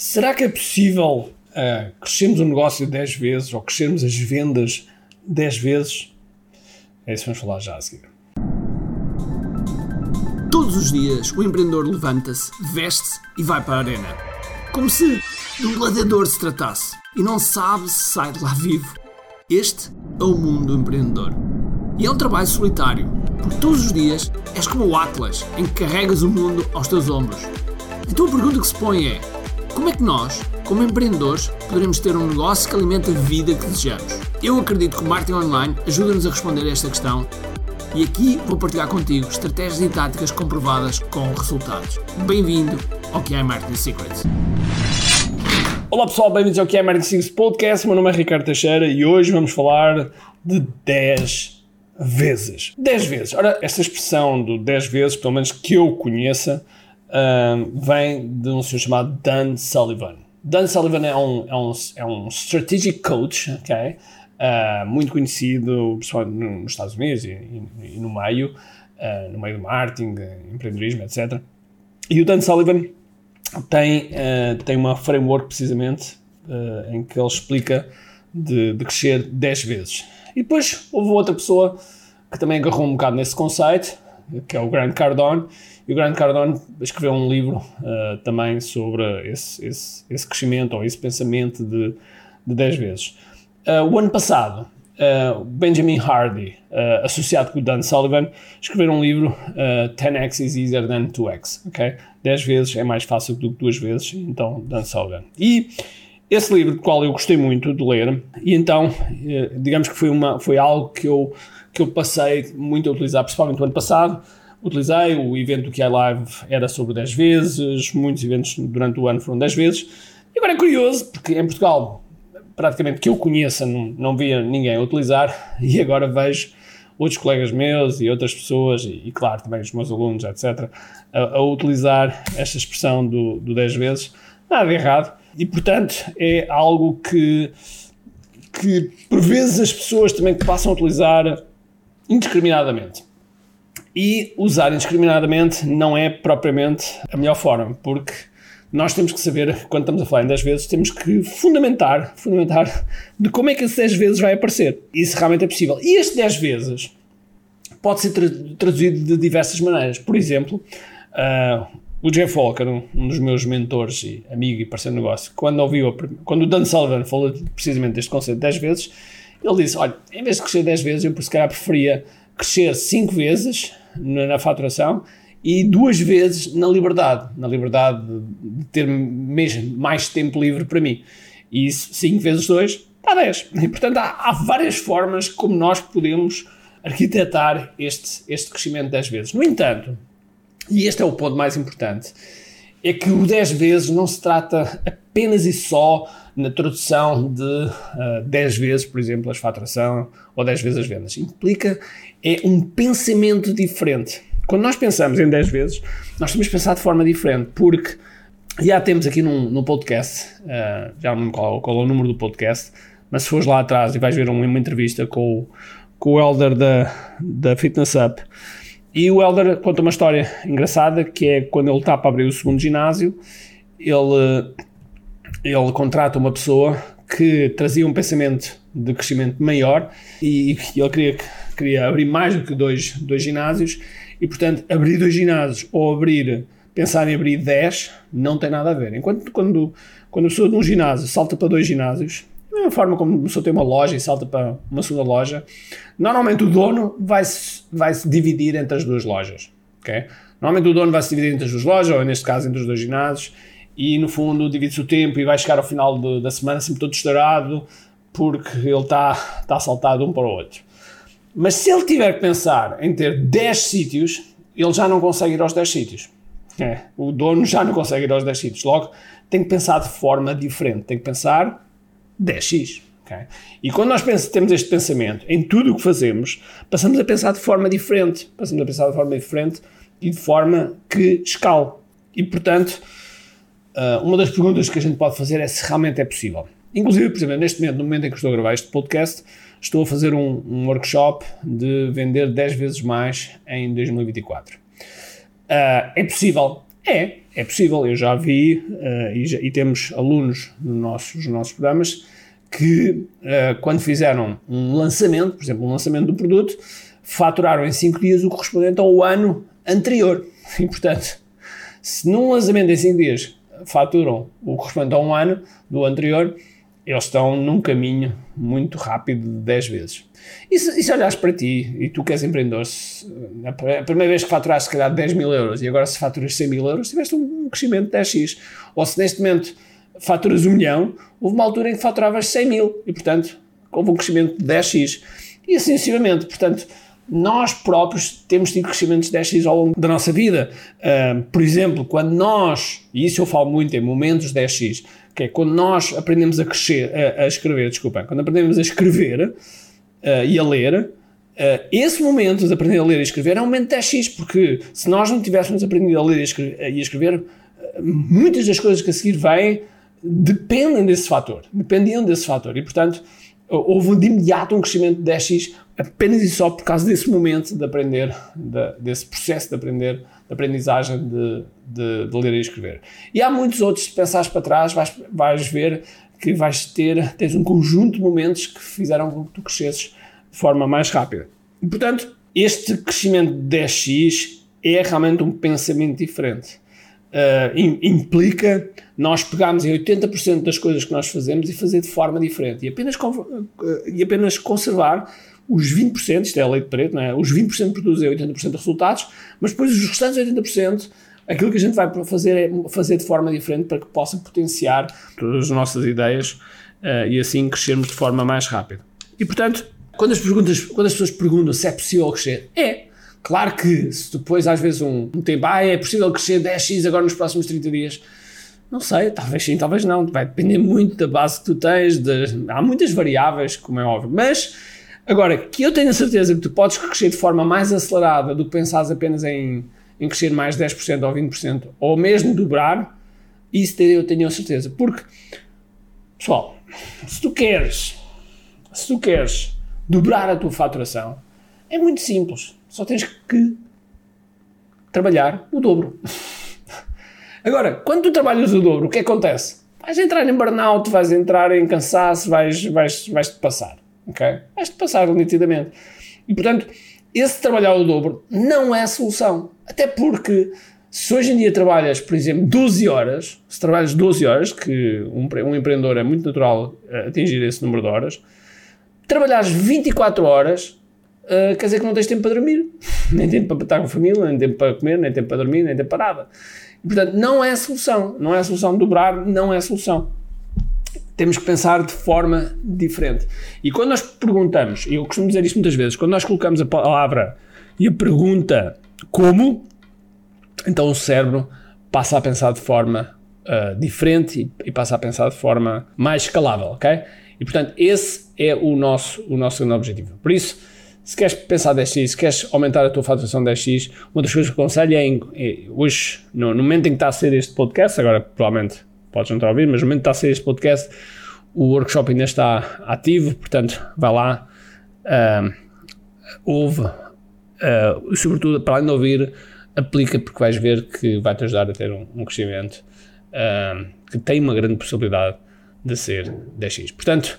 Será que é possível uh, crescermos um negócio 10 vezes ou crescermos as vendas 10 vezes? É isso que vamos falar já a seguir. Todos os dias o empreendedor levanta-se, veste-se e vai para a arena. Como se de um gladiador se tratasse e não sabe se sai de lá vivo. Este é o mundo do empreendedor. E é um trabalho solitário, porque todos os dias és como o Atlas, em que carregas o mundo aos teus ombros. Então a pergunta que se põe é: como é que nós, como empreendedores, poderemos ter um negócio que alimente a vida que desejamos? Eu acredito que o marketing online ajuda-nos a responder a esta questão e aqui vou partilhar contigo estratégias e táticas comprovadas com resultados. Bem-vindo ao QI Marketing Secrets. Olá pessoal, bem-vindos ao QI Marketing Secrets Podcast. Meu nome é Ricardo Teixeira e hoje vamos falar de 10 vezes. 10 vezes. Ora, esta expressão do 10 vezes, pelo menos que eu conheça, vem de um senhor chamado Dan Sullivan. Dan Sullivan é um, é um, é um strategic coach, ok? Uh, muito conhecido, principalmente nos Estados Unidos e, e, e no meio, uh, no meio do marketing, empreendedorismo, etc. E o Dan Sullivan tem, uh, tem uma framework precisamente em que ele explica de, de crescer 10 vezes. E depois houve outra pessoa que também agarrou um bocado nesse conceito, que é o Grant Cardone, e o Grant Cardone escreveu um livro uh, também sobre esse, esse, esse, crescimento ou esse pensamento de, de 10 vezes. Uh, o ano passado, uh, Benjamin Hardy, associado com o Dan Sullivan, escreveram um livro 10x is easier than 2x, ok? 10 vezes é mais fácil do que 2 vezes, então Dan Sullivan. E esse livro, do qual eu gostei muito de ler, e então, digamos que foi, uma, foi algo que eu, que eu passei muito a utilizar, principalmente no ano passado, utilizei. O evento do QI Live era sobre 10 vezes, muitos eventos durante o ano foram 10 vezes. E agora é curioso, porque em Portugal, praticamente que eu conheça, não, não via ninguém a utilizar, e agora vejo outros colegas meus e outras pessoas, e, e claro, também os meus alunos, etc., a, a, utilizar esta expressão do, do 10 vezes. Nada de errado. E, portanto, é algo que, que por vezes as pessoas também passam a utilizar indiscriminadamente. E usar indiscriminadamente não é propriamente a melhor forma, porque nós temos que saber, quando estamos a falar em 10 vezes, temos que fundamentar, fundamentar de como é que esse 10 vezes vai aparecer. Isso realmente é possível. E este 10 vezes pode ser traduzido de diversas maneiras. Por exemplo, uh, o Jeff Walker, um dos meus mentores e amigo e parceiro de negócio, quando ouviu, quando o Dan Sullivan falou precisamente deste conceito de 10 vezes, ele disse, olha, em vez de crescer 10 vezes, eu por se calhar preferia crescer 5 vezes na faturação e duas vezes na liberdade, na liberdade de ter mesmo mais tempo livre para mim. E isso, 5 vezes 2, dá 10. E, portanto, há, há, várias formas como nós podemos arquitetar este, este crescimento 10 vezes. No entanto, e este é o ponto mais importante, é que o 10 vezes não se trata apenas e só na tradução de uh, ah, 10 vezes, por exemplo, a faturação ou 10 vezes as vendas. Implica é um pensamento diferente. Quando nós pensamos em 10 vezes, nós temos que pensar de forma diferente, porque já temos aqui num, no podcast, uh, já não me qual é o número do podcast, mas se fores lá atrás e vais ver uma, uma entrevista com, com o Elder da, da Fitness Up, e o Elder conta uma história engraçada que é quando ele está para abrir o segundo ginásio, ele, ele contrata uma pessoa que trazia um pensamento de crescimento maior e, e ele queria, queria abrir mais do que dois, dois ginásios e, portanto, abrir dois ginásios ou abrir, pensar em abrir 10 não tem nada a ver. Enquanto quando, quando a pessoa de um ginásio salta para dois ginásios, da mesma forma como a pessoa tem uma loja e salta para uma segunda loja, normalmente o dono vai vai -se dividir entre as duas lojas. Okay? Normalmente o dono vai se dividir entre as duas lojas, ou neste caso entre os dois ginásios, e no fundo divide-se o tempo e vai chegar ao final de, da semana sempre todo estourado porque ele está tá saltado um para o outro. Mas se ele tiver que pensar em ter 10 sítios, ele já não consegue ir aos 10 sítios. É, o dono já não consegue ir aos 10 sítios. Logo, tem que pensar de forma diferente. Tem que pensar 10x. Okay? E quando nós pensamos, temos este pensamento em tudo o que fazemos, passamos a pensar de forma diferente. Passamos a pensar de forma diferente e de forma que escala. E, portanto, uh, uma das perguntas que a gente pode fazer é se realmente é possível. Inclusive, por exemplo, neste momento, no momento em que estou a gravar este podcast, estou a fazer um, um workshop de vender 10 vezes mais em 2024. Uh, ah, é possível, É, é possível. Eu já vi uh, e, já, e, temos alunos nos nossos programas que, uh, quando fizeram um lançamento, por exemplo, um lançamento do produto, faturaram em 5 dias o correspondente ao ano anterior. E, portanto, se num lançamento em 5 dias faturam o correspondente a um ano do anterior, eles estão num caminho muito rápido de 10 vezes. E se, e se olhares para ti e tu que és empreendedor, se, a primeira vez que faturaste se calhar 10 mil euros e agora se faturas 100 mil euros, tiveste um crescimento de 10x. Ou se neste momento faturas um milhão, houve uma altura em que faturavas 100 mil e portanto houve um crescimento de 10x. E assim sucessivamente. Portanto, nós próprios temos tido crescimentos de 10x ao longo da nossa vida. Uh, por exemplo, quando nós, e isso eu falo muito em momentos 10x, que é quando nós aprendemos a crescer, a, a escrever, desculpa, quando aprendemos a escrever uh, e a ler, uh, esse momento de aprender a ler e escrever é um momento 10x, porque se nós não tivéssemos aprendido a ler e e a escrever muitas das coisas que a seguir vêm dependem desse fator, dependiam desse fator, e portanto houve de imediato um crescimento de 10x apenas e só por causa desse momento de aprender, de, desse processo de aprender, de aprendizagem de, de, de, ler e escrever. E há muitos outros, se pensares para trás, vais, vais ver que vais ter, tens um conjunto de momentos que fizeram com que tu crescesses de forma mais rápida. E, portanto, este crescimento de 10x é realmente um pensamento diferente. Uh, implica nós pegarmos em 80% das coisas que nós fazemos e fazer de forma diferente e apenas, uh, e apenas conservar os 20%, isto é a lei de Pareto, não é? os 20% produzem 80% de resultados, mas depois os restantes 80%, aquilo que a gente vai fazer é fazer de forma diferente para que possa potenciar todas as nossas ideias uh, e assim crescermos de forma mais rápida. E portanto, quando as, perguntas, quando as pessoas perguntam se é possível crescer, é. Claro que se depois às vezes um, um tempo, ah, é possível crescer 10x agora nos próximos 30 dias, não sei, talvez sim, talvez não, vai depender muito da base que tu tens, de, há muitas variáveis, como é óbvio, mas Agora, que eu tenho a certeza que tu podes crescer de forma mais acelerada do que pensares apenas em, em crescer mais 10% ou 20%, ou mesmo dobrar, isso eu tenho a certeza. Porque, pessoal, se tu queres, se tu queres dobrar a tua faturação, é muito simples. Só tens que trabalhar o dobro. Agora, quando tu trabalhas o dobro, o que acontece? Vais entrar em burnout, vais entrar em cansaço, vais, vais, vais-te passar ok? Vais-te passar nitidamente. E, portanto, esse trabalhar o dobro não é a solução. Até porque, se hoje em dia trabalhas, por exemplo, 12 horas, se trabalhas 12 horas, que um, um empreendedor é muito natural eh, atingir esse número de horas, trabalhares 24 horas, uh, quer dizer que não tens tempo para dormir, nem tempo para estar com a família, nem tempo para comer, nem tempo para dormir, nem tempo para nada. E, portanto, não é a solução. Não é a solução dobrar, não é a solução temos que pensar de forma diferente. E quando nós perguntamos, e eu costumo dizer isto muitas vezes, quando nós colocamos a palavra e a pergunta como, então o cérebro passa a pensar de forma uh, diferente e, e, passa a pensar de forma mais escalável, ok? E portanto, esse é o nosso, o nosso grande objetivo. Por isso, se queres pensar 10x, se queres aumentar a tua faturação 10x, uma das coisas que aconselho é, é hoje, no, no momento em que está a ser este podcast, agora provavelmente podes não estar a ouvir, mas no momento que está a ser este podcast, o workshop ainda está ativo, portanto, vai lá, uh, ouve, uh, sobretudo, para além de ouvir, aplica, porque vais ver que vai-te ajudar a ter um, um crescimento uh, que tem uma grande possibilidade de ser 10x. Portanto,